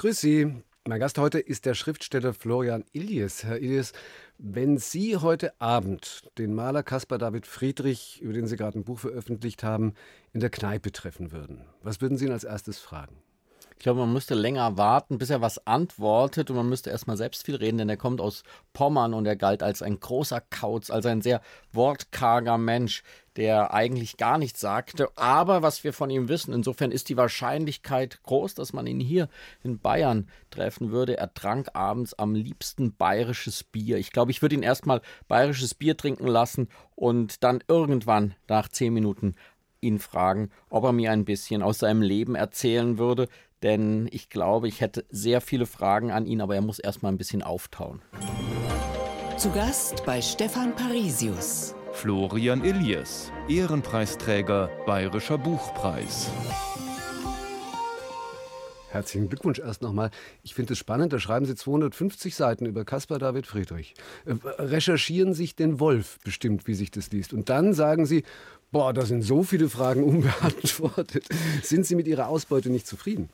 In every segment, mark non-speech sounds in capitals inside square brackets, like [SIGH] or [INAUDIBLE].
Grüß Sie. Mein Gast heute ist der Schriftsteller Florian Illies. Herr Illies, wenn Sie heute Abend den Maler Caspar David Friedrich, über den Sie gerade ein Buch veröffentlicht haben, in der Kneipe treffen würden, was würden Sie ihn als erstes fragen? Ich glaube, man müsste länger warten, bis er was antwortet und man müsste erstmal selbst viel reden, denn er kommt aus Pommern und er galt als ein großer Kauz, als ein sehr wortkarger Mensch, der eigentlich gar nichts sagte. Aber was wir von ihm wissen, insofern ist die Wahrscheinlichkeit groß, dass man ihn hier in Bayern treffen würde. Er trank abends am liebsten bayerisches Bier. Ich glaube, ich würde ihn erstmal bayerisches Bier trinken lassen und dann irgendwann nach zehn Minuten ihn fragen, ob er mir ein bisschen aus seinem Leben erzählen würde, denn ich glaube, ich hätte sehr viele Fragen an ihn, aber er muss erst mal ein bisschen auftauen. Zu Gast bei Stefan Parisius. Florian Illies, Ehrenpreisträger Bayerischer Buchpreis. Herzlichen Glückwunsch erst nochmal. Ich finde es spannend, da schreiben Sie 250 Seiten über Caspar David Friedrich. Äh, recherchieren sich den Wolf bestimmt, wie sich das liest. Und dann sagen Sie, boah, da sind so viele Fragen [LAUGHS] unbeantwortet. Sind Sie mit Ihrer Ausbeute nicht zufrieden?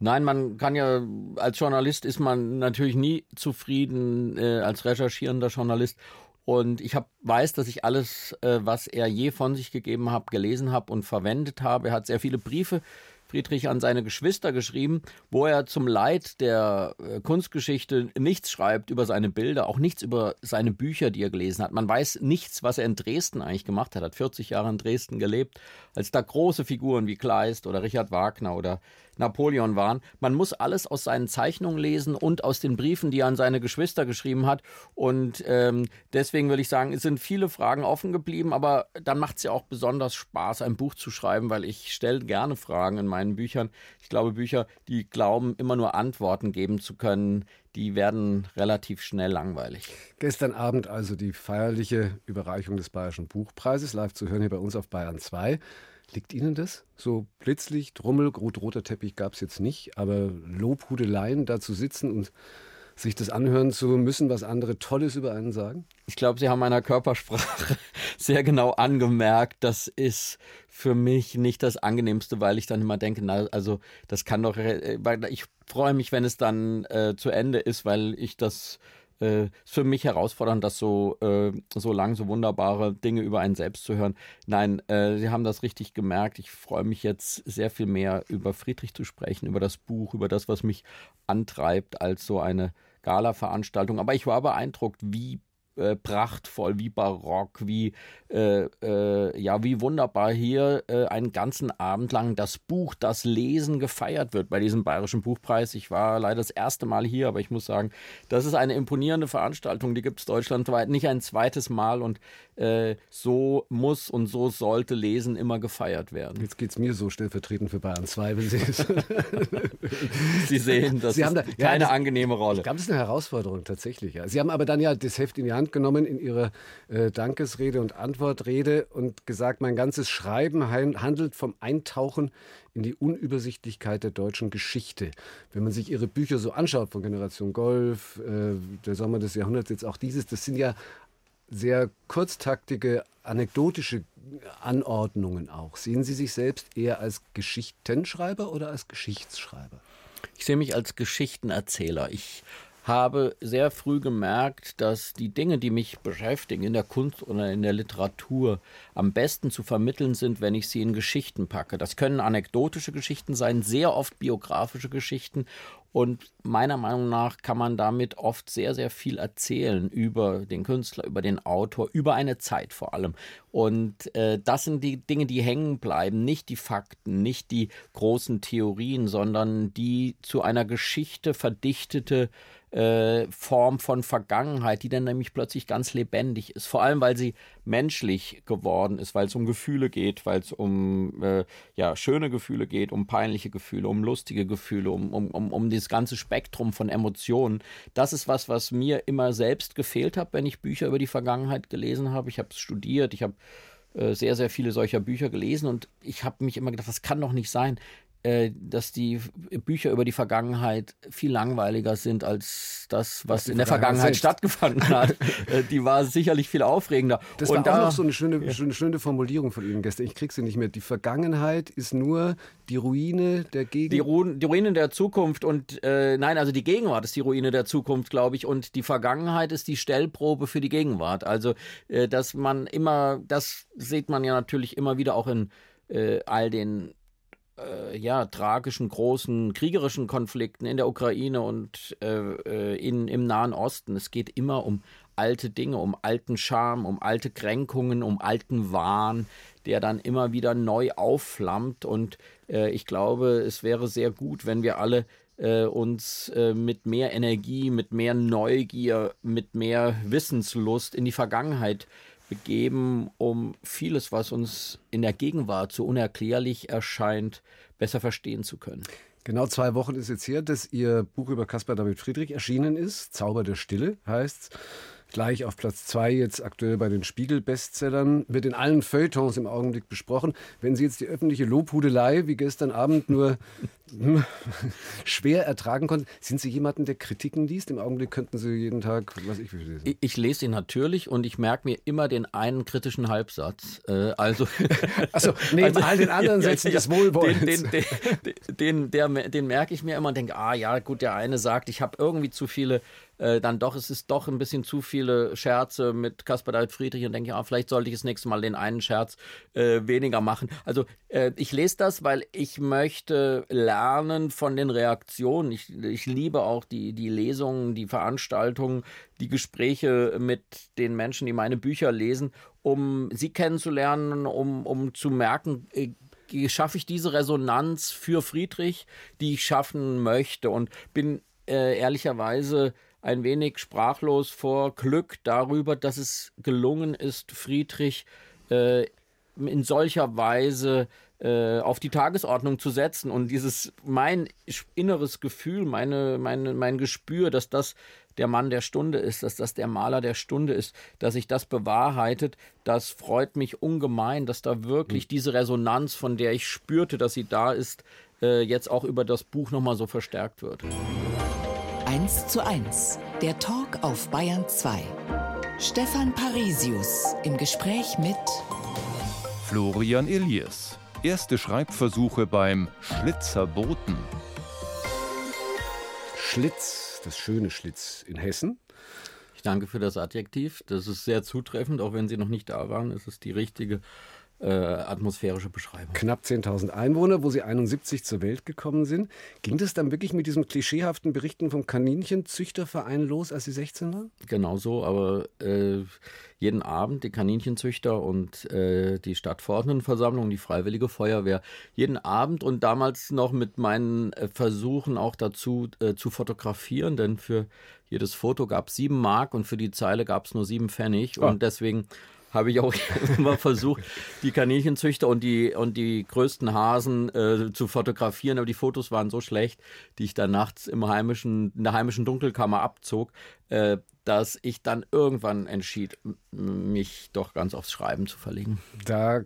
Nein, man kann ja, als Journalist ist man natürlich nie zufrieden, äh, als recherchierender Journalist. Und ich hab, weiß, dass ich alles, äh, was er je von sich gegeben hat, gelesen habe und verwendet habe. Er hat sehr viele Briefe Friedrich an seine Geschwister geschrieben, wo er zum Leid der äh, Kunstgeschichte nichts schreibt über seine Bilder, auch nichts über seine Bücher, die er gelesen hat. Man weiß nichts, was er in Dresden eigentlich gemacht hat. Er hat 40 Jahre in Dresden gelebt, als da große Figuren wie Kleist oder Richard Wagner oder Napoleon waren. Man muss alles aus seinen Zeichnungen lesen und aus den Briefen, die er an seine Geschwister geschrieben hat. Und ähm, deswegen würde ich sagen, es sind viele Fragen offen geblieben, aber dann macht es ja auch besonders Spaß, ein Buch zu schreiben, weil ich stelle gerne Fragen in meinen Büchern. Ich glaube, Bücher, die glauben, immer nur Antworten geben zu können, die werden relativ schnell langweilig. Gestern Abend also die feierliche Überreichung des Bayerischen Buchpreises, live zu hören hier bei uns auf Bayern 2. Liegt Ihnen das? So Blitzlicht, Rummel, rot-roter Teppich gab es jetzt nicht, aber Lobhudeleien, da zu sitzen und sich das anhören zu müssen, was andere Tolles über einen sagen? Ich glaube, Sie haben meiner Körpersprache [LAUGHS] sehr genau angemerkt. Das ist für mich nicht das Angenehmste, weil ich dann immer denke, na, also das kann doch, äh, weil ich freue mich, wenn es dann äh, zu Ende ist, weil ich das äh, ist für mich herausfordernd, das so, äh, so lang, so wunderbare Dinge über einen selbst zu hören. Nein, äh, Sie haben das richtig gemerkt. Ich freue mich jetzt sehr viel mehr über Friedrich zu sprechen, über das Buch, über das, was mich antreibt, als so eine Gala-Veranstaltung. Aber ich war beeindruckt, wie äh, prachtvoll, wie barock, wie, äh, äh, ja, wie wunderbar hier äh, einen ganzen Abend lang das Buch, das Lesen gefeiert wird bei diesem Bayerischen Buchpreis. Ich war leider das erste Mal hier, aber ich muss sagen, das ist eine imponierende Veranstaltung, die gibt es deutschlandweit nicht ein zweites Mal und äh, so muss und so sollte Lesen immer gefeiert werden. Jetzt geht es mir so stellvertretend für Bayern 2, wenn Sie es. [LAUGHS] Sie sehen, das Sie ist da, keine ja, das, angenehme Rolle. Ich glaube, das ist eine Herausforderung tatsächlich. Ja. Sie haben aber dann ja das Heft in die Hand genommen in Ihrer äh, Dankesrede und Antwortrede und gesagt, mein ganzes Schreiben handelt vom Eintauchen in die Unübersichtlichkeit der deutschen Geschichte. Wenn man sich Ihre Bücher so anschaut von Generation Golf, äh, der Sommer des Jahrhunderts, jetzt auch dieses, das sind ja sehr kurztaktige, anekdotische Anordnungen auch. Sehen Sie sich selbst eher als Geschichtenschreiber oder als Geschichtsschreiber? Ich sehe mich als Geschichtenerzähler. Ich habe sehr früh gemerkt, dass die Dinge, die mich beschäftigen in der Kunst oder in der Literatur, am besten zu vermitteln sind, wenn ich sie in Geschichten packe. Das können anekdotische Geschichten sein, sehr oft biografische Geschichten und meiner Meinung nach kann man damit oft sehr, sehr viel erzählen über den Künstler, über den Autor, über eine Zeit vor allem. Und äh, das sind die Dinge, die hängen bleiben, nicht die Fakten, nicht die großen Theorien, sondern die zu einer Geschichte verdichtete äh, Form von Vergangenheit, die dann nämlich plötzlich ganz lebendig ist. Vor allem, weil sie menschlich geworden ist, weil es um Gefühle geht, weil es um äh, ja, schöne Gefühle geht, um peinliche Gefühle, um lustige Gefühle, um, um, um, um das ganze Spektrum von Emotionen. Das ist was, was mir immer selbst gefehlt hat, wenn ich Bücher über die Vergangenheit gelesen habe. Ich habe es studiert, ich habe äh, sehr, sehr viele solcher Bücher gelesen und ich habe mich immer gedacht, das kann doch nicht sein dass die Bücher über die Vergangenheit viel langweiliger sind als das, was in der Vergangenheit stattgefunden hat. [LAUGHS] Äh, die war sicherlich viel aufregender. Das war und auch noch so eine schöne, ja. schöne, Formulierung von Ihnen gestern. Ich kriege sie nicht mehr. Die Vergangenheit ist nur die Ruine der Gegenwart. Die, Ru die Ruine der Zukunft und äh, nein, also die Gegenwart ist die Ruine der Zukunft, glaube ich, und die Vergangenheit ist die Stellprobe für die Gegenwart. Also, äh, dass man immer, das sieht man ja natürlich immer wieder auch in äh, all den äh, ja, tragischen, großen kriegerischen Konflikten in der Ukraine und äh, äh, in, im Nahen Osten. Es geht immer um alte Dinge, um alten Charme, um alte Kränkungen, um alten Wahn, der dann immer wieder neu aufflammt. Und äh, ich glaube, es wäre sehr gut, wenn wir alle äh, uns äh, mit mehr Energie, mit mehr Neugier, mit mehr Wissenslust in die Vergangenheit begeben, um vieles, was uns in der Gegenwart so unerklärlich erscheint, besser verstehen zu können. Genau zwei Wochen ist jetzt her, dass Ihr Buch über Caspar David Friedrich erschienen ist. Zauber der Stille heißt es gleich auf Platz zwei jetzt aktuell bei den Spiegel-Bestsellern, wird in allen Feuilletons im Augenblick besprochen. Wenn Sie jetzt die öffentliche Lobhudelei wie gestern Abend nur [LAUGHS] schwer ertragen konnten, sind Sie jemanden, der Kritiken liest? Im Augenblick könnten Sie jeden Tag, was ich lesen. Ich, ich lese ihn natürlich und ich merke mir immer den einen kritischen Halbsatz. Äh, also, [LAUGHS] also neben also, all den anderen Sätzen [LAUGHS] ja, ja, des Wohlwollens. Den, den, den, den, den merke ich mir immer und denke, ah ja, gut, der eine sagt, ich habe irgendwie zu viele äh, dann doch, es ist doch ein bisschen zu viele Scherze mit Caspar David Friedrich und denke, ja, vielleicht sollte ich das nächste Mal den einen Scherz äh, weniger machen. Also äh, ich lese das, weil ich möchte lernen von den Reaktionen. Ich, ich liebe auch die, die Lesungen, die Veranstaltungen, die Gespräche mit den Menschen, die meine Bücher lesen, um sie kennenzulernen, um, um zu merken, äh, schaffe ich diese Resonanz für Friedrich, die ich schaffen möchte und bin äh, ehrlicherweise ein wenig sprachlos vor Glück darüber, dass es gelungen ist, Friedrich äh, in solcher Weise äh, auf die Tagesordnung zu setzen und dieses mein inneres Gefühl, meine, meine, mein Gespür, dass das der Mann der Stunde ist, dass das der Maler der Stunde ist, dass sich das bewahrheitet, das freut mich ungemein, dass da wirklich mhm. diese Resonanz, von der ich spürte, dass sie da ist, äh, jetzt auch über das Buch nochmal so verstärkt wird. 1 zu 1, der Talk auf Bayern 2. Stefan Parisius im Gespräch mit Florian Elias. Erste Schreibversuche beim Schlitzerboten. Schlitz, das schöne Schlitz in Hessen. Ich danke für das Adjektiv. Das ist sehr zutreffend, auch wenn Sie noch nicht da waren. Es ist die richtige äh, atmosphärische Beschreibung. Knapp 10.000 Einwohner, wo sie 71 zur Welt gekommen sind. Ging das dann wirklich mit diesem klischeehaften Berichten vom Kaninchenzüchterverein los, als Sie 16 waren? Genau so, aber äh, jeden Abend die Kaninchenzüchter und äh, die Stadtverordnetenversammlung, die Freiwillige Feuerwehr, jeden Abend und damals noch mit meinen äh, Versuchen auch dazu äh, zu fotografieren, denn für jedes Foto gab es sieben Mark und für die Zeile gab es nur sieben Pfennig oh. und deswegen habe ich auch [LAUGHS] immer versucht, die Kaninchenzüchter und die, und die größten Hasen äh, zu fotografieren. Aber die Fotos waren so schlecht, die ich dann nachts im heimischen, in der heimischen Dunkelkammer abzog, äh, dass ich dann irgendwann entschied, mich doch ganz aufs Schreiben zu verlegen. Da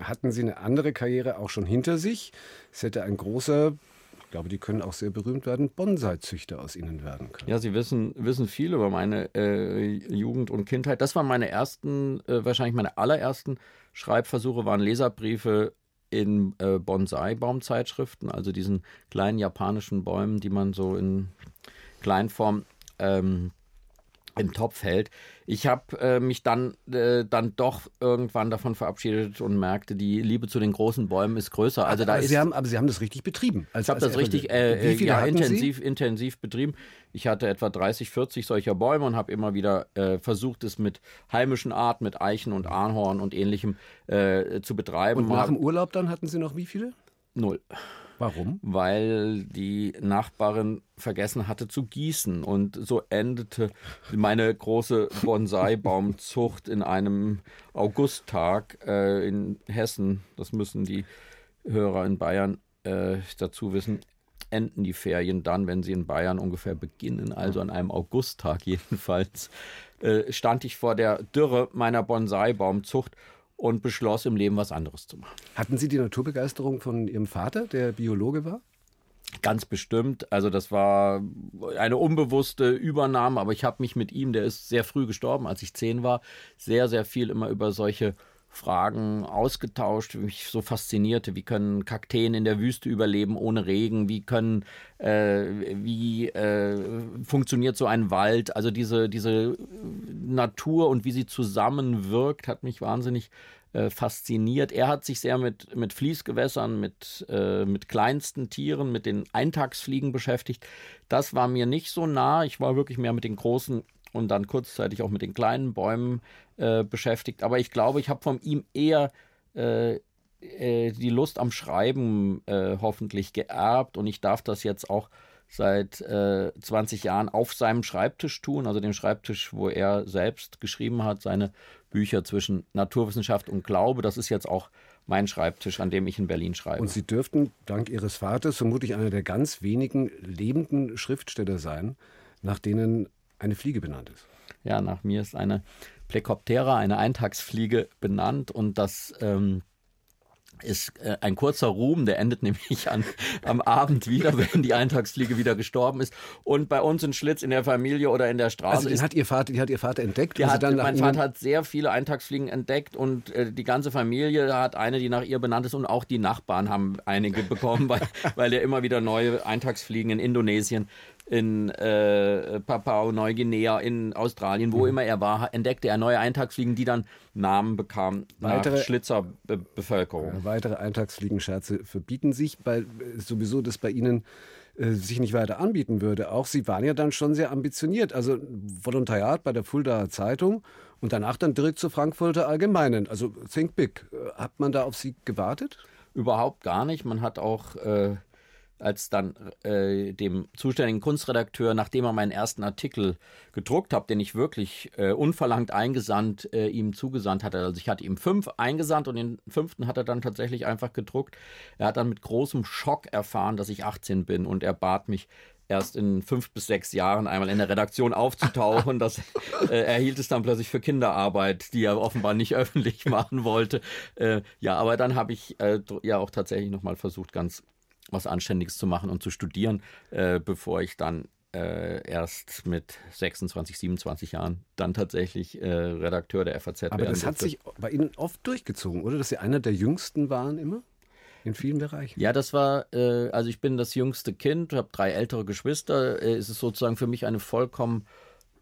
hatten Sie eine andere Karriere auch schon hinter sich. Es hätte ein großer ich glaube, die können auch sehr berühmt werden, Bonsai-Züchter aus ihnen werden können. Ja, Sie wissen, wissen viel über meine äh, Jugend und Kindheit. Das waren meine ersten, äh, wahrscheinlich meine allerersten Schreibversuche, waren Leserbriefe in äh, Bonsai-Baumzeitschriften, also diesen kleinen japanischen Bäumen, die man so in Kleinform ähm, im Topf hält. Ich habe äh, mich dann, äh, dann doch irgendwann davon verabschiedet und merkte, die Liebe zu den großen Bäumen ist größer. Also da aber, ist, Sie haben, aber Sie haben das richtig betrieben. Als, ich habe das richtig äh, ja, intensiv, intensiv betrieben. Ich hatte etwa 30, 40 solcher Bäume und habe immer wieder äh, versucht, es mit heimischen Arten, mit Eichen und Ahorn und ähnlichem äh, zu betreiben. Und nach dem Urlaub dann hatten Sie noch wie viele? Null. Warum? Weil die Nachbarin vergessen hatte zu gießen. Und so endete meine große Bonsai-Baumzucht in einem Augusttag äh, in Hessen. Das müssen die Hörer in Bayern äh, dazu wissen. Enden die Ferien dann, wenn sie in Bayern ungefähr beginnen, also an einem Augusttag jedenfalls, äh, stand ich vor der Dürre meiner Bonsai-Baumzucht und beschloss im Leben was anderes zu machen. Hatten Sie die Naturbegeisterung von Ihrem Vater, der Biologe war? Ganz bestimmt. Also das war eine unbewusste Übernahme, aber ich habe mich mit ihm, der ist sehr früh gestorben, als ich zehn war, sehr, sehr viel immer über solche Fragen ausgetauscht, mich so faszinierte. Wie können Kakteen in der Wüste überleben ohne Regen? Wie können, äh, wie äh, funktioniert so ein Wald? Also diese, diese Natur und wie sie zusammenwirkt, hat mich wahnsinnig äh, fasziniert. Er hat sich sehr mit, mit Fließgewässern, mit, äh, mit kleinsten Tieren, mit den Eintagsfliegen beschäftigt. Das war mir nicht so nah. Ich war wirklich mehr mit den großen und dann kurzzeitig auch mit den kleinen Bäumen äh, beschäftigt. Aber ich glaube, ich habe von ihm eher äh, äh, die Lust am Schreiben äh, hoffentlich geerbt und ich darf das jetzt auch seit äh, 20 Jahren auf seinem Schreibtisch tun, also dem Schreibtisch, wo er selbst geschrieben hat, seine Bücher zwischen Naturwissenschaft und Glaube. Das ist jetzt auch mein Schreibtisch, an dem ich in Berlin schreibe. Und Sie dürften dank Ihres Vaters vermutlich einer der ganz wenigen lebenden Schriftsteller sein, nach denen eine Fliege benannt ist. Ja, nach mir ist eine Plecoptera, eine Eintagsfliege, benannt und das ähm, ist äh, ein kurzer Ruhm, der endet [LAUGHS] nämlich an, am Abend wieder, wenn die Eintagsfliege wieder gestorben ist. Und bei uns in Schlitz in der Familie oder in der Straße. Also die hat ihr Vater, die hat ihr Vater entdeckt. Die hat, mein Vater hat sehr viele Eintagsfliegen entdeckt und äh, die ganze Familie hat eine, die nach ihr benannt ist und auch die Nachbarn haben einige bekommen, [LAUGHS] weil, weil er immer wieder neue Eintagsfliegen in Indonesien in äh, Papua-Neuguinea, in Australien, wo mhm. immer er war, entdeckte er neue Eintagsfliegen, die dann Namen bekamen weitere, nach Schlitzerbevölkerung. Weitere Eintagsfliegenscherze verbieten sich, weil äh, sowieso das bei Ihnen äh, sich nicht weiter anbieten würde. Auch Sie waren ja dann schon sehr ambitioniert. Also Volontariat bei der Fuldaer Zeitung und danach dann direkt zur Frankfurter Allgemeinen. Also Think Big. Äh, hat man da auf Sie gewartet? Überhaupt gar nicht. Man hat auch äh, als dann äh, dem zuständigen Kunstredakteur, nachdem er meinen ersten Artikel gedruckt hat, den ich wirklich äh, unverlangt eingesandt, äh, ihm zugesandt hatte. Also ich hatte ihm fünf eingesandt und den fünften hat er dann tatsächlich einfach gedruckt. Er hat dann mit großem Schock erfahren, dass ich 18 bin und er bat mich, erst in fünf bis sechs Jahren einmal in der Redaktion aufzutauchen. Das [LAUGHS] äh, erhielt es dann plötzlich für Kinderarbeit, die er offenbar nicht [LAUGHS] öffentlich machen wollte. Äh, ja, aber dann habe ich äh, ja auch tatsächlich nochmal versucht, ganz was Anständiges zu machen und zu studieren, äh, bevor ich dann äh, erst mit 26, 27 Jahren dann tatsächlich äh, Redakteur der FAZ Aber das hat sich bei Ihnen oft durchgezogen, oder? Dass Sie einer der Jüngsten waren immer? In vielen Bereichen. Ja, das war, äh, also ich bin das jüngste Kind, habe drei ältere Geschwister. Äh, es ist sozusagen für mich eine vollkommen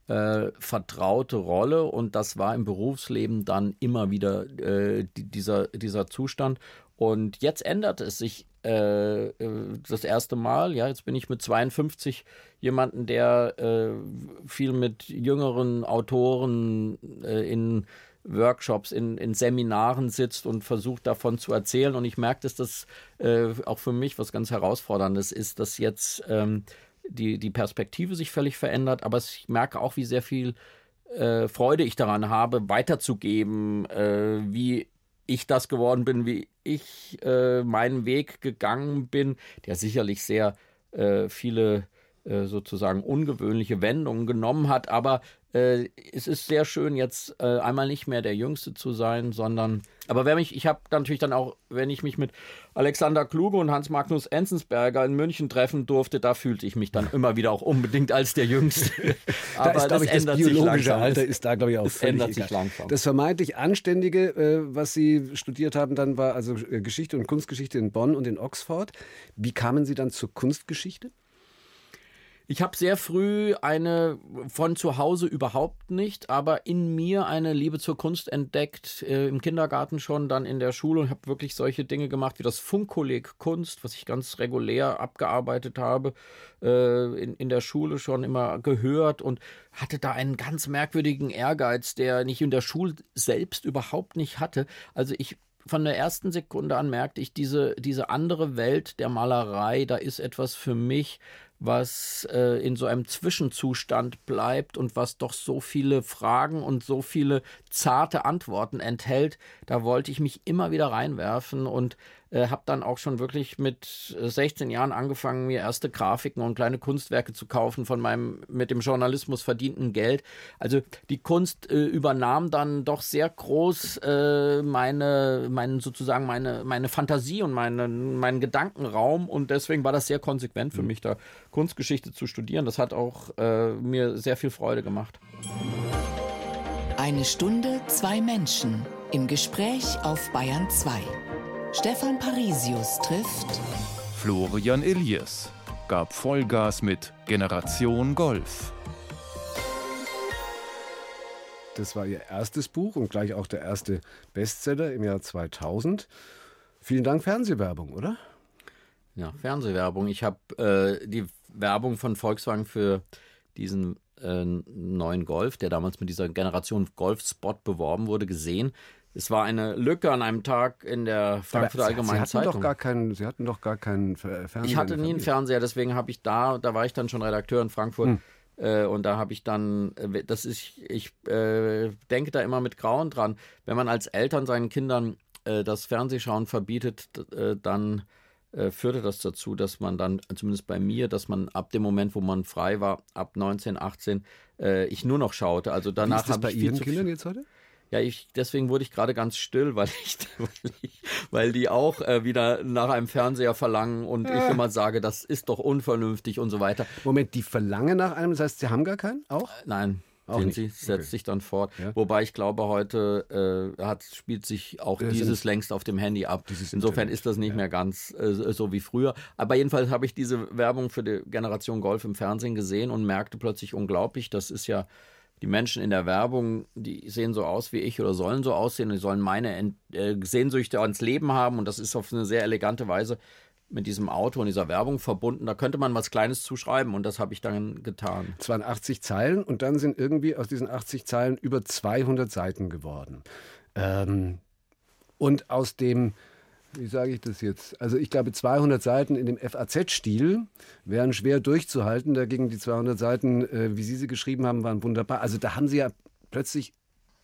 äh, vertraute Rolle und das war im Berufsleben dann immer wieder äh, dieser, dieser Zustand. Und jetzt ändert es sich äh, äh, das erste Mal. Ja, jetzt bin ich mit 52 jemanden, der äh, viel mit jüngeren Autoren äh, in Workshops, in, in Seminaren sitzt und versucht davon zu erzählen. Und ich merke, dass das äh, auch für mich was ganz Herausforderndes ist, dass jetzt ähm, die, die Perspektive sich völlig verändert. Aber ich merke auch, wie sehr viel Freude ich daran habe, weiterzugeben, wie ich das geworden bin, wie ich äh, meinen Weg gegangen bin, der sicherlich sehr äh, viele äh, sozusagen ungewöhnliche Wendungen genommen hat. Aber äh, es ist sehr schön, jetzt äh, einmal nicht mehr der Jüngste zu sein, sondern. Aber wenn ich, ich habe natürlich dann auch, wenn ich mich mit Alexander Kluge und Hans Magnus Enzensberger in München treffen durfte, da fühlte ich mich dann immer wieder auch unbedingt als der Jüngste. Aber [LAUGHS] da ist, [LAUGHS] das, ich, das biologische Alter ist da, glaube ich, auch das ändert sich langsam. Das vermeintlich Anständige, äh, was Sie studiert haben, dann war also Geschichte und Kunstgeschichte in Bonn und in Oxford. Wie kamen Sie dann zur Kunstgeschichte? Ich habe sehr früh eine von zu Hause überhaupt nicht, aber in mir eine Liebe zur Kunst entdeckt, äh, im Kindergarten schon, dann in der Schule und habe wirklich solche Dinge gemacht wie das Funkkolleg Kunst, was ich ganz regulär abgearbeitet habe, äh, in, in der Schule schon immer gehört und hatte da einen ganz merkwürdigen Ehrgeiz, der ich in der Schule selbst überhaupt nicht hatte. Also ich von der ersten Sekunde an merkte ich, diese, diese andere Welt der Malerei, da ist etwas für mich, was äh, in so einem Zwischenzustand bleibt und was doch so viele Fragen und so viele zarte Antworten enthält. Da wollte ich mich immer wieder reinwerfen und äh, habe dann auch schon wirklich mit 16 Jahren angefangen, mir erste Grafiken und kleine Kunstwerke zu kaufen von meinem mit dem Journalismus verdienten Geld. Also die Kunst äh, übernahm dann doch sehr groß äh, meine, meine sozusagen meine, meine Fantasie und meine, meinen Gedankenraum und deswegen war das sehr konsequent für mhm. mich, da Kunstgeschichte zu studieren. Das hat auch äh, mir sehr viel Freude gemacht. Eine Stunde, zwei Menschen im Gespräch auf Bayern 2. Stefan Parisius trifft Florian Elias, gab Vollgas mit Generation Golf. Das war ihr erstes Buch und gleich auch der erste Bestseller im Jahr 2000. Vielen Dank Fernsehwerbung, oder? Ja, Fernsehwerbung. Ich habe äh, die Werbung von Volkswagen für diesen äh, neuen Golf, der damals mit dieser Generation Golf-Spot beworben wurde, gesehen. Es war eine Lücke an einem Tag in der Frankfurter Allgemeinen Sie Zeitung. Doch gar keinen, Sie hatten doch gar keinen Fernseher. Ich hatte nie einen Fernseher, deswegen habe ich da, da war ich dann schon Redakteur in Frankfurt. Hm. Äh, und da habe ich dann, äh, das ist, ich äh, denke da immer mit Grauen dran, wenn man als Eltern seinen Kindern äh, das Fernsehschauen verbietet, äh, dann äh, führte das dazu, dass man dann, zumindest bei mir, dass man ab dem Moment, wo man frei war, ab 19, 18, ich nur noch schaute. Also danach habe ich bei Ihren Kindern jetzt heute? Ja, ich, deswegen wurde ich gerade ganz still, weil ich, [LAUGHS] weil, ich, weil die auch äh, wieder nach einem Fernseher verlangen und ja. ich immer sage, das ist doch unvernünftig und so weiter. Moment, die verlangen nach einem, das heißt, sie haben gar keinen auch? Äh, nein. Auch sehen Sie, setzt okay. sich dann fort. Ja. Wobei ich glaube, heute äh, hat, spielt sich auch das dieses längst auf dem Handy ab. Insofern ist das nicht ja. mehr ganz äh, so wie früher. Aber jedenfalls habe ich diese Werbung für die Generation Golf im Fernsehen gesehen und merkte plötzlich unglaublich, das ist ja die Menschen in der Werbung, die sehen so aus wie ich oder sollen so aussehen, die sollen meine äh, Sehnsüchte ans Leben haben und das ist auf eine sehr elegante Weise mit diesem Auto und dieser Werbung verbunden. Da könnte man was Kleines zuschreiben und das habe ich dann getan. Es waren 80 Zeilen und dann sind irgendwie aus diesen 80 Zeilen über 200 Seiten geworden. Ähm, und aus dem wie sage ich das jetzt? Also ich glaube, 200 Seiten in dem FAZ-Stil wären schwer durchzuhalten. Dagegen die 200 Seiten, äh, wie Sie sie geschrieben haben, waren wunderbar. Also da haben Sie ja plötzlich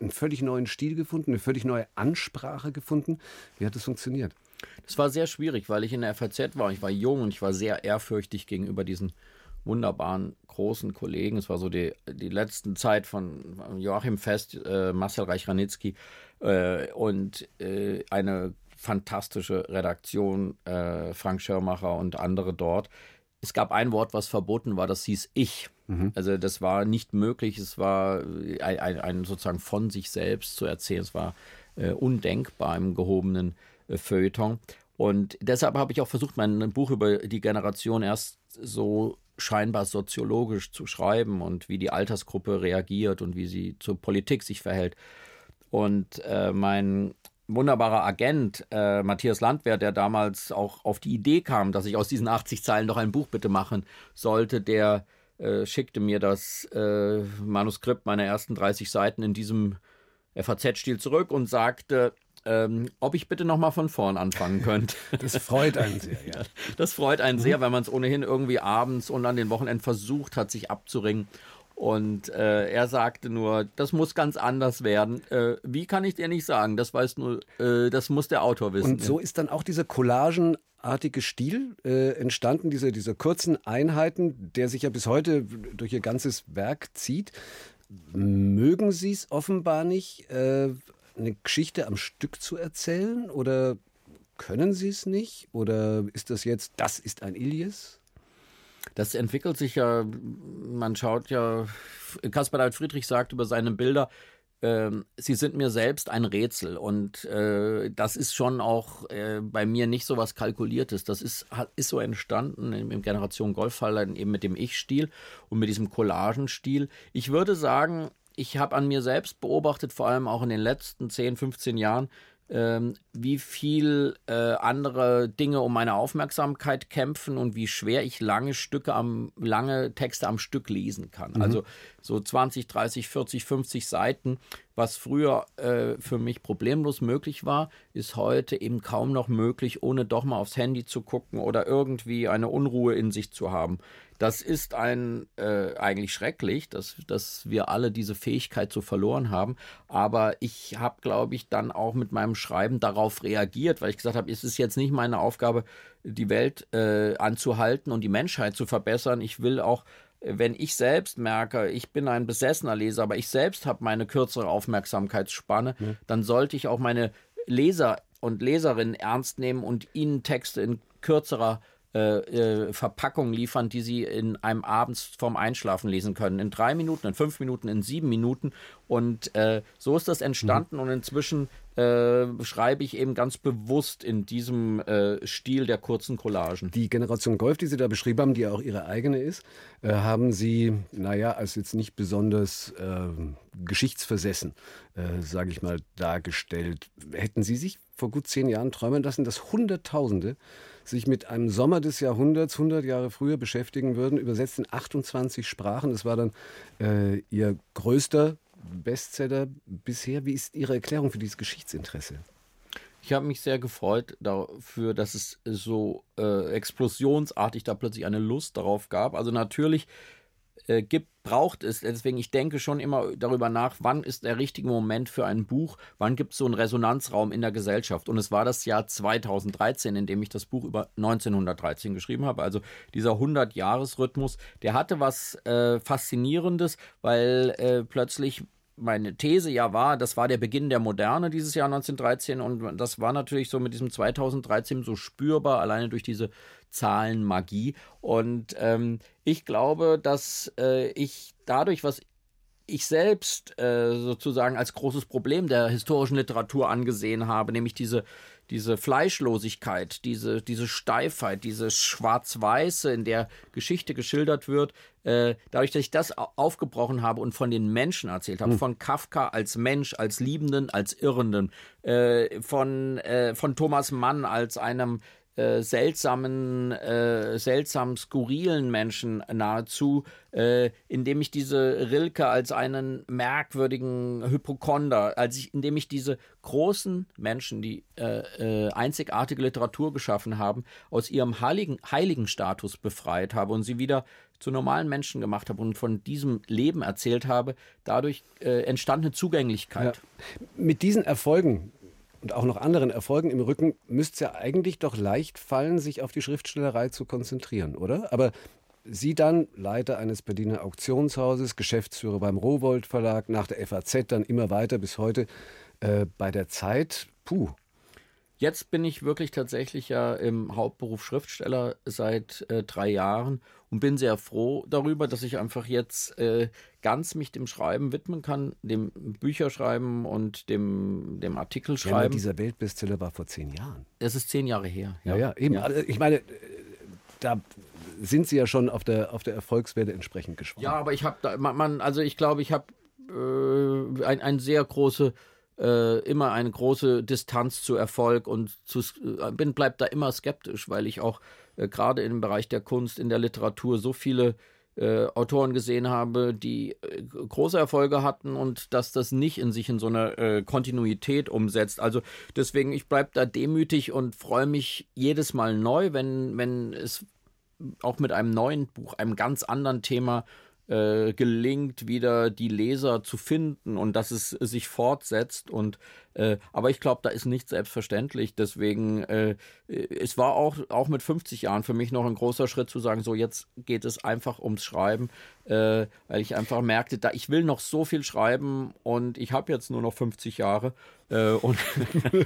einen völlig neuen Stil gefunden, eine völlig neue Ansprache gefunden. Wie hat das funktioniert? Das war sehr schwierig, weil ich in der FAZ war. Ich war jung und ich war sehr ehrfürchtig gegenüber diesen wunderbaren großen Kollegen. Es war so die, die letzten Zeit von Joachim Fest, äh, Marcel Reich-Ranitzky äh, und äh, eine fantastische Redaktion, äh, Frank Schirmacher und andere dort. Es gab ein Wort, was verboten war, das hieß ich. Mhm. Also das war nicht möglich, es war ein, ein, ein, sozusagen von sich selbst zu erzählen. Es war äh, undenkbar im gehobenen äh, Feuilleton. Und deshalb habe ich auch versucht, mein Buch über die Generation erst so scheinbar soziologisch zu schreiben und wie die Altersgruppe reagiert und wie sie zur Politik sich verhält. Und äh, mein wunderbarer Agent, äh, Matthias Landwehr, der damals auch auf die Idee kam, dass ich aus diesen 80 Zeilen doch ein Buch bitte machen sollte, der äh, schickte mir das äh, Manuskript meiner ersten 30 Seiten in diesem FAZ-Stil zurück und sagte, ähm, ob ich bitte nochmal von vorn anfangen könnte. [LAUGHS] Das freut einen sehr, ja. Das freut einen mhm. sehr, weil man es ohnehin irgendwie abends und an den Wochenenden versucht hat, sich abzuringen. Und äh, er sagte nur, das muss ganz anders werden. Äh, wie kann ich dir nicht sagen? Das weiß nur, äh, das muss der Autor wissen. Und so ist dann auch dieser collagenartige Stil äh, entstanden, diese, diese kurzen Einheiten, der sich ja bis heute durch ihr ganzes Werk zieht. Mögen Sie es offenbar nicht, äh, eine Geschichte am Stück zu erzählen? Oder können Sie es nicht? Oder ist das jetzt, das ist ein Ilias? Das entwickelt sich ja, man schaut ja, Caspar David Friedrich sagt über seine Bilder, äh, sie sind mir selbst ein Rätsel und äh, das ist schon auch äh, bei mir nicht so was Kalkuliertes. Das ist, ist so entstanden im, im Generation Golffall eben mit dem Ich-Stil und mit diesem Collagenstil. Ich würde sagen, ich habe an mir selbst beobachtet, vor allem auch in den letzten 10, 15 Jahren, ähm, wie viel äh, andere Dinge um meine Aufmerksamkeit kämpfen und wie schwer ich lange Stücke am, lange Texte am Stück lesen kann. Mhm. Also so 20, 30, 40, 50 Seiten, was früher äh, für mich problemlos möglich war, ist heute eben kaum noch möglich, ohne doch mal aufs Handy zu gucken oder irgendwie eine Unruhe in sich zu haben. Das ist ein äh, eigentlich schrecklich, dass, dass wir alle diese Fähigkeit so verloren haben. Aber ich habe, glaube ich, dann auch mit meinem Schreiben darauf reagiert, weil ich gesagt habe, es ist jetzt nicht meine Aufgabe, die Welt äh, anzuhalten und die Menschheit zu verbessern. Ich will auch wenn ich selbst merke, ich bin ein besessener Leser, aber ich selbst habe meine kürzere Aufmerksamkeitsspanne, ja. dann sollte ich auch meine Leser und Leserinnen ernst nehmen und ihnen Texte in kürzerer äh, äh, Verpackung liefern, die sie in einem abends vorm Einschlafen lesen können. In drei Minuten, in fünf Minuten, in sieben Minuten. Und äh, so ist das entstanden. Mhm. Und inzwischen äh, schreibe ich eben ganz bewusst in diesem äh, Stil der kurzen Collagen. Die Generation Golf, die Sie da beschrieben haben, die ja auch Ihre eigene ist, äh, haben Sie, naja, als jetzt nicht besonders geschichtsversessen, sage ich mal, dargestellt. Hätten Sie sich vor gut zehn Jahren träumen lassen, dass Hunderttausende sich mit einem Sommer des Jahrhunderts, 100 Jahre früher, beschäftigen würden, übersetzt in 28 Sprachen. Das war dann äh, Ihr größter Bestseller bisher. Wie ist Ihre Erklärung für dieses Geschichtsinteresse? Ich habe mich sehr gefreut dafür, dass es so äh, explosionsartig da plötzlich eine Lust darauf gab. Also natürlich äh, gibt, braucht es. Deswegen, ich denke schon immer darüber nach, wann ist der richtige Moment für ein Buch, wann gibt es so einen Resonanzraum in der Gesellschaft. Und es war das Jahr 2013, in dem ich das Buch über 1913 geschrieben habe. Also dieser 100-Jahres-Rhythmus, der hatte was äh, Faszinierendes, weil äh, plötzlich meine These ja war, das war der Beginn der Moderne dieses Jahr 1913 und das war natürlich so mit diesem 2013 so spürbar, alleine durch diese Zahlenmagie. Und ähm, ich glaube, dass äh, ich dadurch, was ich selbst äh, sozusagen als großes Problem der historischen Literatur angesehen habe, nämlich diese diese Fleischlosigkeit, diese, diese Steifheit, dieses Schwarz-Weiße, in der Geschichte geschildert wird, äh, dadurch, dass ich das aufgebrochen habe und von den Menschen erzählt habe, hm. von Kafka als Mensch, als Liebenden, als Irrenden, äh, von, äh, von Thomas Mann als einem äh, seltsamen, äh, seltsam skurrilen Menschen nahezu, äh, indem ich diese Rilke als einen merkwürdigen Hypochonder, als ich, indem ich diese großen Menschen, die äh, äh, einzigartige Literatur geschaffen haben, aus ihrem heiligen, heiligen Status befreit habe und sie wieder zu normalen Menschen gemacht habe und von diesem Leben erzählt habe, dadurch äh, entstand eine Zugänglichkeit. Ja. Mit diesen Erfolgen, und auch noch anderen Erfolgen im Rücken, müsste es ja eigentlich doch leicht fallen, sich auf die Schriftstellerei zu konzentrieren, oder? Aber Sie dann, Leiter eines Berliner Auktionshauses, Geschäftsführer beim Rowold Verlag, nach der FAZ dann immer weiter bis heute äh, bei der Zeit. Puh, Jetzt bin ich wirklich tatsächlich ja im Hauptberuf Schriftsteller seit äh, drei Jahren und bin sehr froh darüber, dass ich einfach jetzt äh, ganz mich dem Schreiben widmen kann, dem Bücherschreiben und dem, dem Artikelschreiben. Ja, dieser Weltbestseller war vor zehn Jahren. Es ist zehn Jahre her. Ja, ja, eben. Ja. Also ich meine, da sind Sie ja schon auf der, auf der Erfolgswelle entsprechend geschwommen. Ja, aber ich habe da, man, also ich glaube, ich habe äh, ein, ein sehr große äh, immer eine große Distanz zu Erfolg und zu, äh, bin bleib da immer skeptisch, weil ich auch äh, gerade im Bereich der Kunst, in der Literatur so viele äh, Autoren gesehen habe, die äh, große Erfolge hatten und dass das nicht in sich in so einer äh, Kontinuität umsetzt. Also deswegen, ich bleibe da demütig und freue mich jedes Mal neu, wenn, wenn es auch mit einem neuen Buch, einem ganz anderen Thema äh, gelingt, wieder die Leser zu finden und dass es sich fortsetzt. Und äh, aber ich glaube, da ist nicht selbstverständlich. Deswegen, äh, es war auch, auch mit 50 Jahren für mich noch ein großer Schritt zu sagen, so jetzt geht es einfach ums Schreiben, äh, weil ich einfach merkte, da ich will noch so viel schreiben und ich habe jetzt nur noch 50 Jahre äh, und,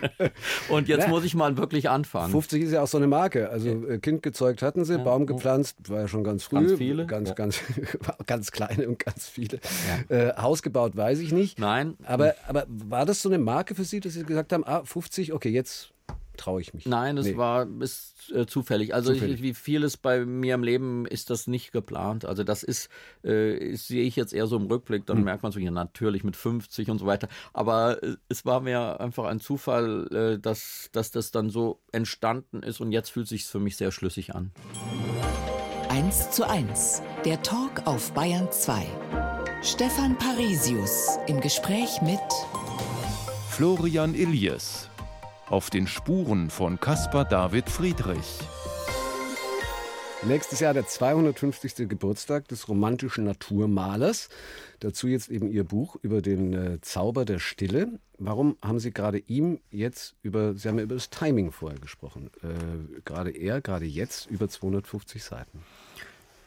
[LAUGHS] und jetzt ja. muss ich mal wirklich anfangen. 50 ist ja auch so eine Marke. Also äh, Kind gezeugt hatten sie, ja. Baum gepflanzt, war ja schon ganz früh. Ganz viele. Ganz, ja. ganz, [LAUGHS] ganz kleine und ganz viele. Äh, Haus gebaut, weiß ich nicht. Nein. Aber, aber war das so eine Marke für Sie, dass Sie gesagt haben, ah, 50, okay, jetzt traue ich mich. Nein, es nee. war ist, äh, zufällig. Also zufällig. Ich, wie vieles bei mir im Leben ist das nicht geplant. Also das ist, äh, sehe ich jetzt eher so im Rückblick, dann hm. merkt man so, ja natürlich mit 50 und so weiter. Aber äh, es war mir einfach ein Zufall, äh, dass, dass das dann so entstanden ist und jetzt fühlt sich für mich sehr schlüssig an. 1 zu 1, der Talk auf Bayern 2. Stefan Parisius im Gespräch mit Florian Illies auf den Spuren von Caspar David Friedrich. Nächstes Jahr der 250. Geburtstag des romantischen Naturmalers. Dazu jetzt eben Ihr Buch über den äh, Zauber der Stille. Warum haben Sie gerade ihm jetzt über, Sie haben ja über das Timing vorher gesprochen, äh, gerade er, gerade jetzt über 250 Seiten?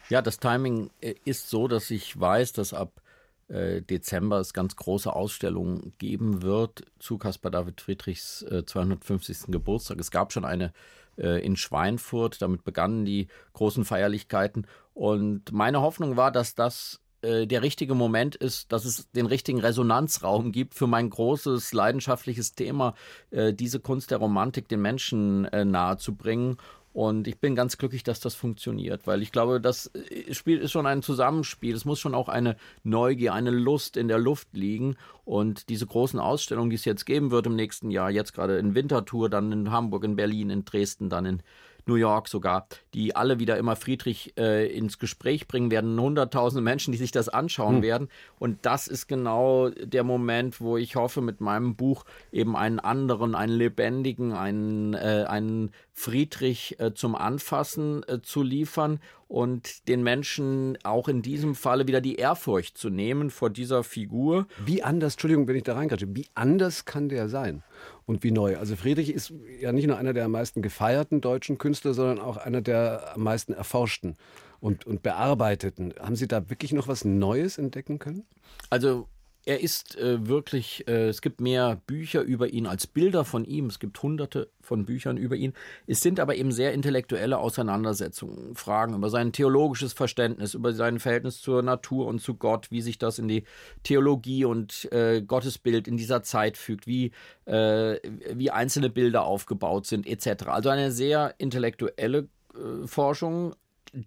Ja, das Timing äh, ist so, dass ich weiß, dass ab Dezember es ganz große Ausstellungen geben wird zu Caspar David Friedrichs äh, 250. Geburtstag. Es gab schon eine äh, in Schweinfurt, damit begannen die großen Feierlichkeiten. Und meine Hoffnung war, dass das äh, der richtige Moment ist, dass es den richtigen Resonanzraum gibt für mein großes leidenschaftliches Thema, äh, diese Kunst der Romantik den Menschen äh, nahezubringen. Und ich bin ganz glücklich, dass das funktioniert, weil ich glaube, das äh, Spiel ist schon ein Zusammenspiel. Es muss schon auch eine Neugier, eine Lust in der Luft liegen. Und diese großen Ausstellungen, die es jetzt geben wird im nächsten Jahr, jetzt gerade in Winterthur, dann in Hamburg, in Berlin, in Dresden, dann in New York sogar, die alle wieder immer Friedrich äh, ins Gespräch bringen werden. Hunderttausende Menschen, die sich das anschauen hm. werden. Und das ist genau der Moment, wo ich hoffe, mit meinem Buch eben einen anderen, einen lebendigen, einen, äh, einen Friedrich äh, zum Anfassen äh, zu liefern und den Menschen auch in diesem Falle wieder die Ehrfurcht zu nehmen vor dieser Figur. Wie anders, Entschuldigung, wenn ich da reingreife, wie anders kann der sein? Und wie neu? Also Friedrich ist ja nicht nur einer der am meisten gefeierten deutschen Künstler, sondern auch einer der am meisten erforschten und, und bearbeiteten. Haben Sie da wirklich noch was Neues entdecken können? Also er ist äh, wirklich, äh, es gibt mehr Bücher über ihn als Bilder von ihm. Es gibt hunderte von Büchern über ihn. Es sind aber eben sehr intellektuelle Auseinandersetzungen, Fragen über sein theologisches Verständnis, über sein Verhältnis zur Natur und zu Gott, wie sich das in die Theologie und äh, Gottesbild in dieser Zeit fügt, wie, äh, wie einzelne Bilder aufgebaut sind, etc. Also eine sehr intellektuelle äh, Forschung,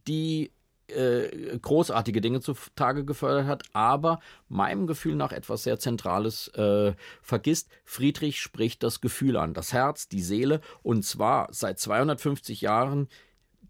die äh, großartige Dinge zutage gefördert hat, aber meinem Gefühl nach etwas sehr Zentrales äh, vergisst. Friedrich spricht das Gefühl an, das Herz, die Seele, und zwar seit 250 Jahren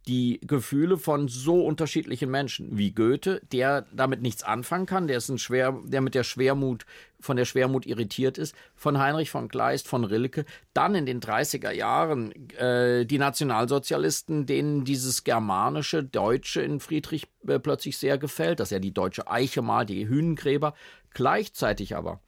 die Gefühle von so unterschiedlichen Menschen wie Goethe, der damit nichts anfangen kann, der ist ein schwer, der mit der Schwermut von der Schwermut irritiert ist, von Heinrich von Kleist, von Rilke, dann in den 30er Jahren äh, die Nationalsozialisten, denen dieses germanische Deutsche in Friedrich äh, plötzlich sehr gefällt, dass er die deutsche Eiche malt, die Hünengräber, gleichzeitig aber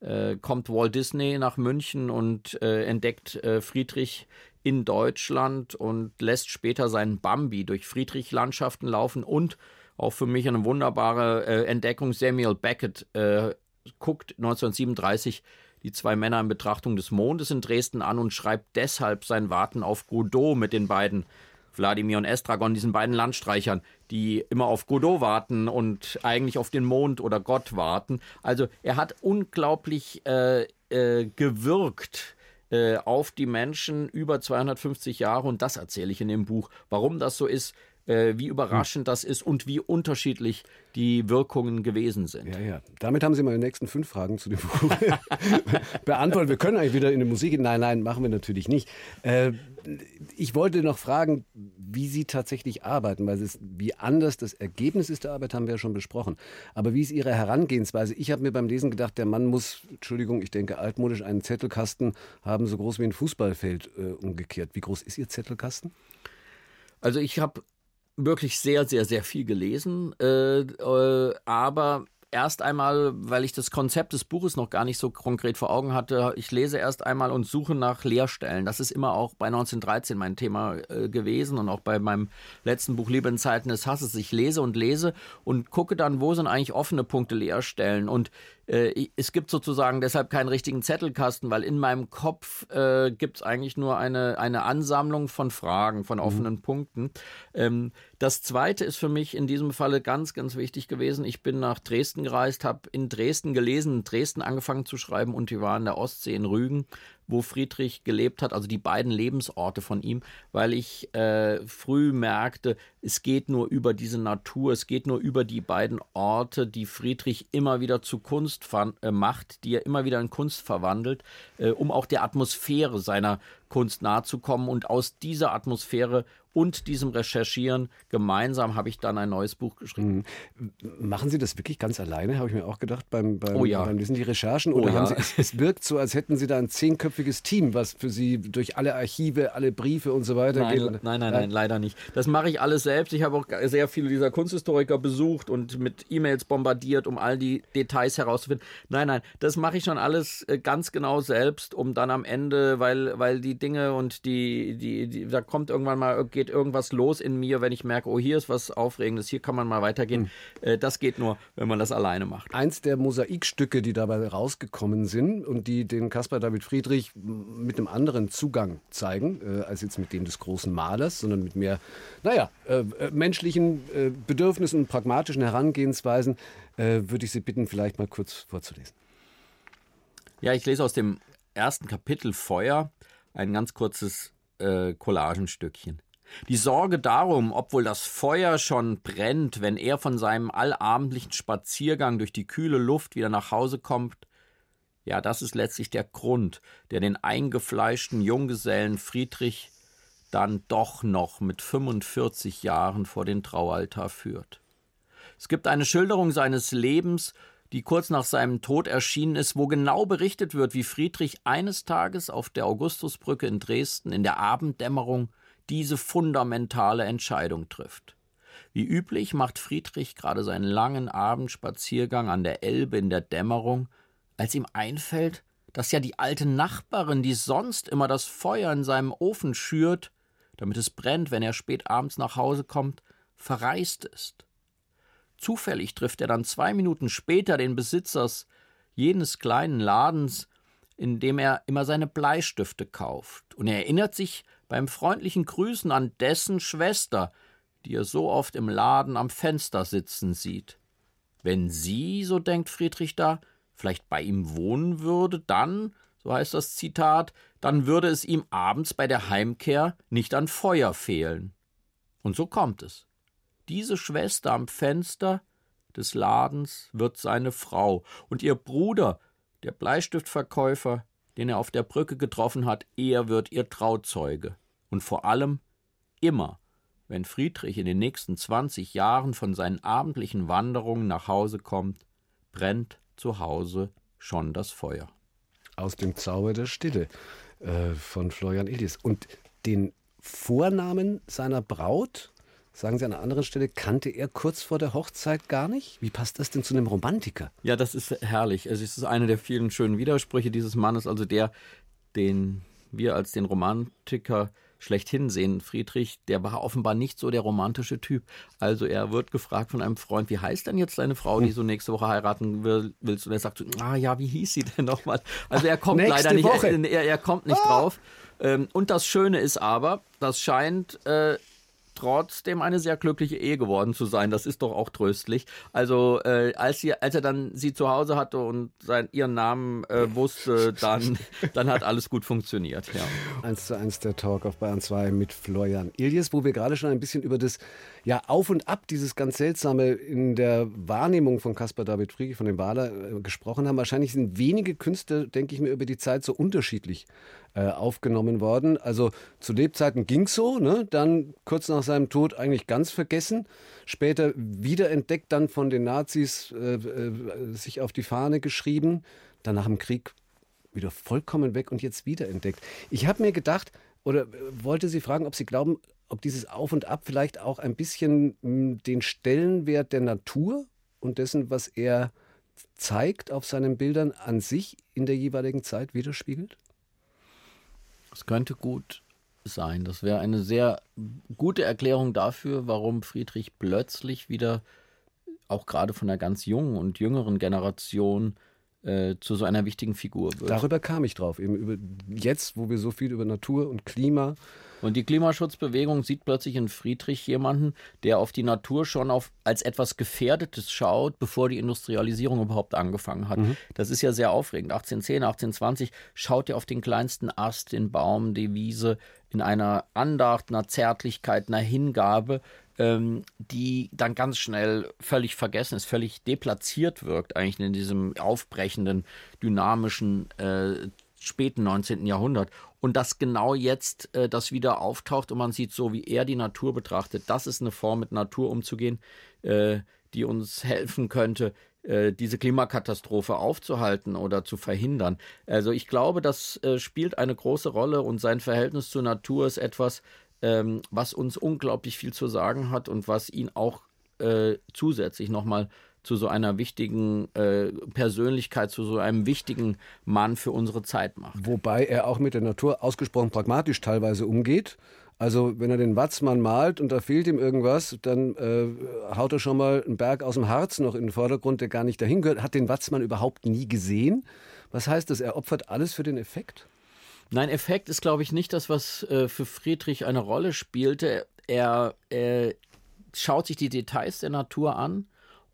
äh, kommt Walt Disney nach München und äh, entdeckt äh, Friedrich in Deutschland und lässt später seinen Bambi durch Friedrich-Landschaften laufen und auch für mich eine wunderbare äh, Entdeckung. Samuel Beckett äh, guckt 1937 die zwei Männer in Betrachtung des Mondes in Dresden an und schreibt deshalb sein Warten auf Godot mit den beiden Wladimir und Estragon, diesen beiden Landstreichern, die immer auf Godot warten und eigentlich auf den Mond oder Gott warten. Also er hat unglaublich äh, äh, gewirkt äh, auf die Menschen über 250 Jahre und das erzähle ich in dem Buch. Warum das so ist, äh, wie überraschend das ist und wie unterschiedlich die Wirkungen gewesen sind. Ja, ja. Damit haben Sie meine nächsten fünf Fragen zu dem Buch [LAUGHS] beantwortet. Wir können eigentlich wieder in die Musik gehen. Nein, nein, machen wir natürlich nicht. Äh, ich wollte noch fragen, wie Sie tatsächlich arbeiten, weil es, wie anders das Ergebnis ist der Arbeit, haben wir ja schon besprochen. Aber wie ist Ihre Herangehensweise? Ich habe mir beim Lesen gedacht, der Mann muss, Entschuldigung, ich denke altmodisch, einen Zettelkasten haben, so groß wie ein Fußballfeld äh, umgekehrt. Wie groß ist Ihr Zettelkasten? Also ich habe wirklich sehr, sehr, sehr viel gelesen, äh, äh, aber erst einmal, weil ich das Konzept des Buches noch gar nicht so konkret vor Augen hatte, ich lese erst einmal und suche nach Leerstellen. Das ist immer auch bei 1913 mein Thema äh, gewesen und auch bei meinem letzten Buch Liebe in Zeiten des Hasses. Ich lese und lese und gucke dann, wo sind eigentlich offene Punkte, Leerstellen. Und äh, es gibt sozusagen deshalb keinen richtigen Zettelkasten, weil in meinem Kopf äh, gibt es eigentlich nur eine, eine Ansammlung von Fragen, von mhm. offenen mhm. Punkten. Ähm, das Zweite ist für mich in diesem Falle ganz, ganz wichtig gewesen. Ich bin nach Dresden gereist, habe in Dresden gelesen, in Dresden angefangen zu schreiben und die war in der Ostsee in Rügen wo Friedrich gelebt hat, also die beiden Lebensorte von ihm, weil ich äh, früh merkte, es geht nur über diese Natur, es geht nur über die beiden Orte, die Friedrich immer wieder zu Kunst äh, macht, die er immer wieder in Kunst verwandelt, äh, um auch der Atmosphäre seiner Kunst nahe zu kommen und aus dieser Atmosphäre und diesem Recherchieren gemeinsam habe ich dann ein neues Buch geschrieben. Mhm. Machen Sie das wirklich ganz alleine, habe ich mir auch gedacht, beim, beim, oh ja. beim Lesen die Recherchen? Oder oh ja. Sie, es wirkt so, als hätten Sie da ein zehnköpfiges Team, was für Sie durch alle Archive, alle Briefe und so weiter nein, geht? Nein, nein, nein, leider nicht. Das mache ich alles selbst. Ich habe auch sehr viele dieser Kunsthistoriker besucht und mit E-Mails bombardiert, um all die Details herauszufinden. Nein, nein, das mache ich schon alles äh, ganz genau selbst, um dann am Ende, weil, weil die Dinge und die, die, die da kommt irgendwann mal, geht irgendwas los in mir, wenn ich merke, oh, hier ist was Aufregendes, hier kann man mal weitergehen. Mhm. Das geht nur, wenn man das alleine macht. Eins der Mosaikstücke, die dabei rausgekommen sind und die den Caspar David Friedrich mit einem anderen Zugang zeigen, äh, als jetzt mit dem des großen Malers, sondern mit mehr, naja, äh, menschlichen äh, Bedürfnissen und pragmatischen Herangehensweisen, würde ich Sie bitten, vielleicht mal kurz vorzulesen. Ja, ich lese aus dem ersten Kapitel Feuer ein ganz kurzes äh, Collagenstückchen. Die Sorge darum, ob wohl das Feuer schon brennt, wenn er von seinem allabendlichen Spaziergang durch die kühle Luft wieder nach Hause kommt, ja, das ist letztlich der Grund, der den eingefleischten Junggesellen Friedrich dann doch noch mit 45 Jahren vor den Traualtar führt. Es gibt eine Schilderung seines Lebens, die kurz nach seinem Tod erschienen ist, wo genau berichtet wird, wie Friedrich eines Tages auf der Augustusbrücke in Dresden in der Abenddämmerung diese fundamentale Entscheidung trifft. Wie üblich macht Friedrich gerade seinen langen Abendspaziergang an der Elbe in der Dämmerung, als ihm einfällt, dass ja die alte Nachbarin, die sonst immer das Feuer in seinem Ofen schürt, damit es brennt, wenn er spät abends nach Hause kommt, verreist ist. Zufällig trifft er dann zwei Minuten später den Besitzers jenes kleinen Ladens, in dem er immer seine Bleistifte kauft, und er erinnert sich beim freundlichen Grüßen an dessen Schwester, die er so oft im Laden am Fenster sitzen sieht. Wenn sie, so denkt Friedrich da, vielleicht bei ihm wohnen würde, dann, so heißt das Zitat, dann würde es ihm abends bei der Heimkehr nicht an Feuer fehlen. Und so kommt es. Diese Schwester am Fenster des Ladens wird seine Frau, und ihr Bruder, der Bleistiftverkäufer, den er auf der Brücke getroffen hat, er wird ihr Trauzeuge. Und vor allem immer, wenn Friedrich in den nächsten 20 Jahren von seinen abendlichen Wanderungen nach Hause kommt, brennt zu Hause schon das Feuer. Aus dem Zauber der Stille äh, von Florian Illis. Und den Vornamen seiner Braut, sagen Sie an einer anderen Stelle, kannte er kurz vor der Hochzeit gar nicht? Wie passt das denn zu einem Romantiker? Ja, das ist herrlich. Also es ist einer der vielen schönen Widersprüche dieses Mannes, also der, den wir als den Romantiker schlechthin sehen. Friedrich, der war offenbar nicht so der romantische Typ. Also er wird gefragt von einem Freund, wie heißt denn jetzt deine Frau, die so nächste Woche heiraten will, willst? Und er sagt so, ah ja, wie hieß sie denn nochmal? Also er kommt Ach, leider nicht, er, er, kommt nicht ah. drauf. Ähm, und das Schöne ist aber, das scheint äh, trotzdem eine sehr glückliche Ehe geworden zu sein. Das ist doch auch tröstlich. Also äh, als, sie, als er dann sie zu Hause hatte und sein, ihren Namen äh, wusste, [LAUGHS] dann, dann hat alles gut funktioniert. Ja. Eins zu eins der Talk auf Bayern 2 mit Florian Ilias, wo wir gerade schon ein bisschen über das ja, Auf und Ab, dieses ganz seltsame in der Wahrnehmung von Caspar David Friedrich, von dem Wahler, äh, gesprochen haben. Wahrscheinlich sind wenige Künstler, denke ich mir, über die Zeit so unterschiedlich äh, aufgenommen worden. Also zu Lebzeiten ging es so, ne? dann kurz nach seinem Tod eigentlich ganz vergessen, später wiederentdeckt, dann von den Nazis äh, äh, sich auf die Fahne geschrieben, dann nach dem Krieg wieder vollkommen weg und jetzt wiederentdeckt. Ich habe mir gedacht, oder äh, wollte Sie fragen, ob Sie glauben, ob dieses Auf und Ab vielleicht auch ein bisschen hm, den Stellenwert der Natur und dessen, was er zeigt auf seinen Bildern an sich in der jeweiligen Zeit widerspiegelt? Das könnte gut sein. Das wäre eine sehr gute Erklärung dafür, warum Friedrich plötzlich wieder, auch gerade von der ganz jungen und jüngeren Generation, äh, zu so einer wichtigen Figur wird. Darüber kam ich drauf, eben über jetzt, wo wir so viel über Natur und Klima und die Klimaschutzbewegung sieht plötzlich in Friedrich jemanden, der auf die Natur schon auf, als etwas Gefährdetes schaut, bevor die Industrialisierung überhaupt angefangen hat. Mhm. Das ist ja sehr aufregend. 1810, 1820 schaut er auf den kleinsten Ast, den Baum, die Wiese in einer Andacht, einer Zärtlichkeit, einer Hingabe, ähm, die dann ganz schnell völlig vergessen ist, völlig deplatziert wirkt, eigentlich in diesem aufbrechenden, dynamischen äh, späten 19. Jahrhundert. Und dass genau jetzt äh, das wieder auftaucht und man sieht, so wie er die Natur betrachtet, das ist eine Form, mit Natur umzugehen, äh, die uns helfen könnte, äh, diese Klimakatastrophe aufzuhalten oder zu verhindern. Also ich glaube, das äh, spielt eine große Rolle und sein Verhältnis zur Natur ist etwas, ähm, was uns unglaublich viel zu sagen hat und was ihn auch äh, zusätzlich nochmal zu so einer wichtigen äh, Persönlichkeit, zu so einem wichtigen Mann für unsere Zeit macht. Wobei er auch mit der Natur ausgesprochen pragmatisch teilweise umgeht. Also wenn er den Watzmann malt und da fehlt ihm irgendwas, dann äh, haut er schon mal einen Berg aus dem Harz noch in den Vordergrund, der gar nicht dahin gehört. Hat den Watzmann überhaupt nie gesehen? Was heißt das? Er opfert alles für den Effekt? Nein, Effekt ist, glaube ich, nicht das, was äh, für Friedrich eine Rolle spielte. Er, er schaut sich die Details der Natur an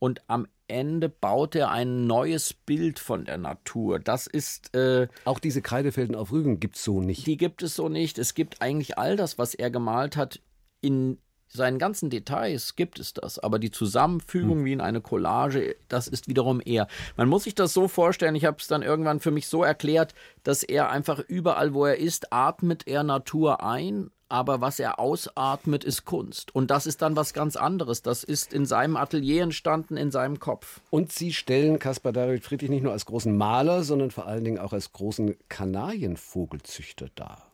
und am Ende baut er ein neues Bild von der Natur. Das ist. Äh, Auch diese Kreidefelden auf Rügen gibt es so nicht. Die gibt es so nicht. Es gibt eigentlich all das, was er gemalt hat, in seinen ganzen Details gibt es das, aber die Zusammenfügung hm. wie in eine Collage, das ist wiederum er. Man muss sich das so vorstellen, ich habe es dann irgendwann für mich so erklärt, dass er einfach überall, wo er ist, atmet er Natur ein aber was er ausatmet, ist Kunst. Und das ist dann was ganz anderes. Das ist in seinem Atelier entstanden, in seinem Kopf. Und Sie stellen Caspar David Friedrich nicht nur als großen Maler, sondern vor allen Dingen auch als großen Kanarienvogelzüchter dar.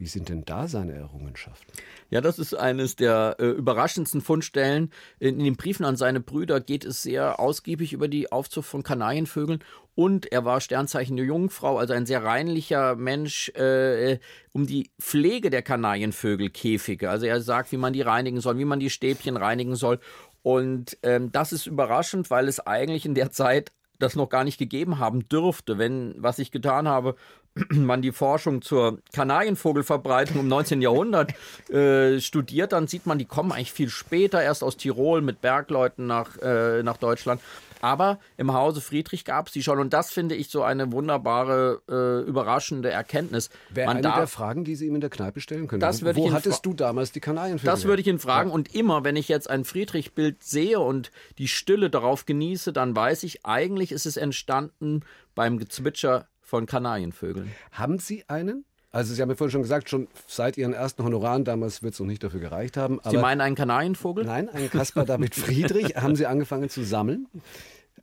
Wie sind denn da seine Errungenschaften? Ja, das ist eines der äh, überraschendsten Fundstellen. In, in, den Briefen an seine Brüder geht es sehr ausgiebig über die Aufzucht von Kanarienvögeln. Und er war Sternzeichen der Jungfrau, also ein sehr reinlicher Mensch, äh, um die Pflege der Kanarienvögelkäfige. Also er sagt, wie man die reinigen soll, wie man die Stäbchen reinigen soll. Und ähm, das ist überraschend, weil es eigentlich in der Zeit das noch gar nicht gegeben haben dürfte. Wenn, was ich getan habe, [CLEARS THROAT] man die Forschung zur Kanarienvogelverbreitung im 19. Jahrhundert äh, studiert, dann sieht man, die kommen eigentlich viel später, erst aus Tirol mit Bergleuten nach, äh, nach Deutschland. Aber im Hause Friedrich gab es die schon. Und das finde ich so eine wunderbare, äh, überraschende Erkenntnis. Wäre eine darf, der Fragen, die Sie ihm in der Kneipe stellen können. Das Wo hattest du damals die Kanarienvögel? Das würde ich ihn fragen. Ja. Und immer, wenn ich jetzt ein Friedrich-Bild sehe und die Stille darauf genieße, dann weiß ich, eigentlich ist es entstanden beim Gezwitscher von Kanarienvögeln. Haben Sie einen? Also Sie haben ja vorhin schon gesagt, schon seit Ihren ersten Honoraren, damals wird es noch nicht dafür gereicht haben. Sie meinen einen Kanarienvogel? Nein, einen Caspar David Friedrich. [LAUGHS] haben Sie angefangen zu sammeln?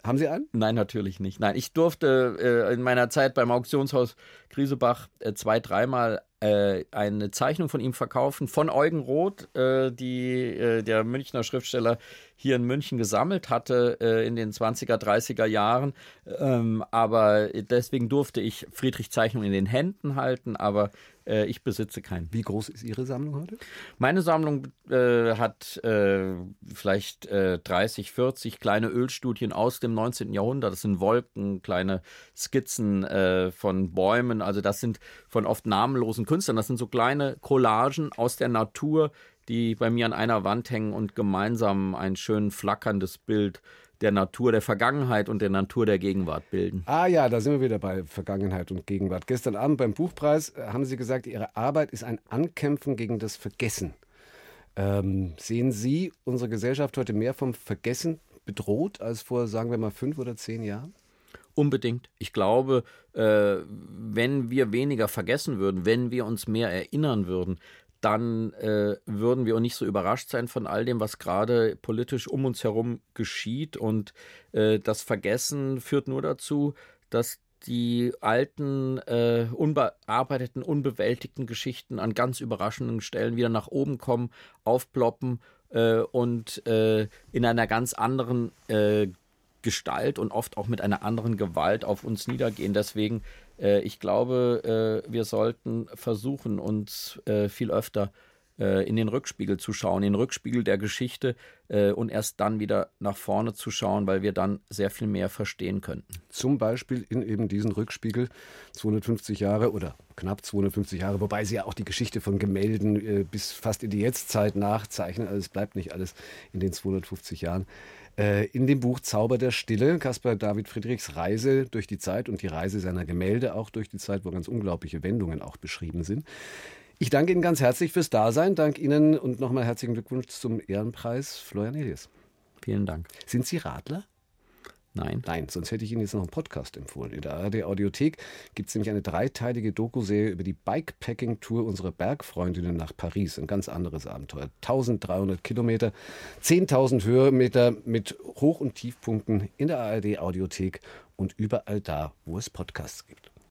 Haben Sie einen? Nein, natürlich nicht. Nein, ich durfte äh, in meiner Zeit beim Auktionshaus Griesebach äh, zwei, dreimal eine Zeichnung von ihm verkaufen, von Eugen Roth, äh, die äh, der Münchner Schriftsteller hier in München gesammelt hatte äh, in den 20er, 30er Jahren. Ähm, aber deswegen durfte ich Friedrich Zeichnung in den Händen halten, aber äh, ich besitze keinen. Wie groß ist Ihre Sammlung heute? Meine Sammlung äh, hat äh, vielleicht 30, äh, 40 kleine Ölstudien aus dem 19. Jahrhundert. Das sind Wolken, kleine Skizzen äh, von Bäumen. Also das sind von oft namenlosen Künstlern. Das sind so kleine Collagen aus der Natur, die bei mir an einer Wand hängen und gemeinsam ein schön flackerndes Bild der Natur der Vergangenheit und der Natur der Gegenwart bilden. Ah ja, da sind wir wieder bei Vergangenheit und Gegenwart. Gestern Abend beim Buchpreis äh, haben Sie gesagt, Ihre Arbeit ist ein Ankämpfen gegen das Vergessen. Ähm, sehen Sie unsere Gesellschaft heute mehr vom Vergessen bedroht als vor, sagen wir mal, fünf oder zehn Jahren? Unbedingt. Ich glaube, äh, wenn wir weniger vergessen würden, wenn wir uns mehr erinnern würden, dann äh, würden wir auch nicht so überrascht sein von all dem, was gerade politisch um uns herum geschieht. Und äh, das Vergessen führt nur dazu, dass die alten, äh, unbearbeiteten, unbewältigten Geschichten an ganz überraschenden Stellen wieder nach oben kommen, aufploppen äh, und äh, in einer ganz anderen äh, Gestalt und oft auch mit einer anderen Gewalt auf uns niedergehen. Deswegen ich glaube, äh, wir sollten versuchen, uns äh, viel öfter äh, in den Rückspiegel zu schauen, in den Rückspiegel der Geschichte äh, und erst dann wieder nach vorne zu schauen, weil wir dann sehr viel mehr verstehen könnten. Zum Beispiel in eben diesen Rückspiegel 250 Jahre oder knapp 250 Jahre, wobei Sie ja auch die Geschichte von Gemälden äh, bis fast in die Jetztzeit nachzeichnen. Also es bleibt nicht alles in den 250 Jahren. Äh, in dem Buch Zauber der Stille, Caspar David Friedrichs Reise durch die Zeit und die Reise seiner Gemälde auch durch die Zeit, wo ganz unglaubliche Wendungen auch beschrieben sind. Ich danke Ihnen ganz herzlich fürs Dasein. Danke Ihnen und nochmal herzlichen Glückwunsch zum Ehrenpreis, Florian Elias. Vielen Dank. Sind Sie Radler? Nein. Nein, sonst hätte ich Ihnen jetzt noch einen Podcast empfohlen. In der ARD Audiothek gibt es nämlich eine dreiteilige Dokuserie über die Bikepacking-Tour unserer Bergfreundinnen nach Paris. Ein ganz anderes Abenteuer. 1300 Kilometer, 10.000 Höhenmeter mit Hoch- und Tiefpunkten in der ARD Audiothek und überall da, wo es Podcasts gibt.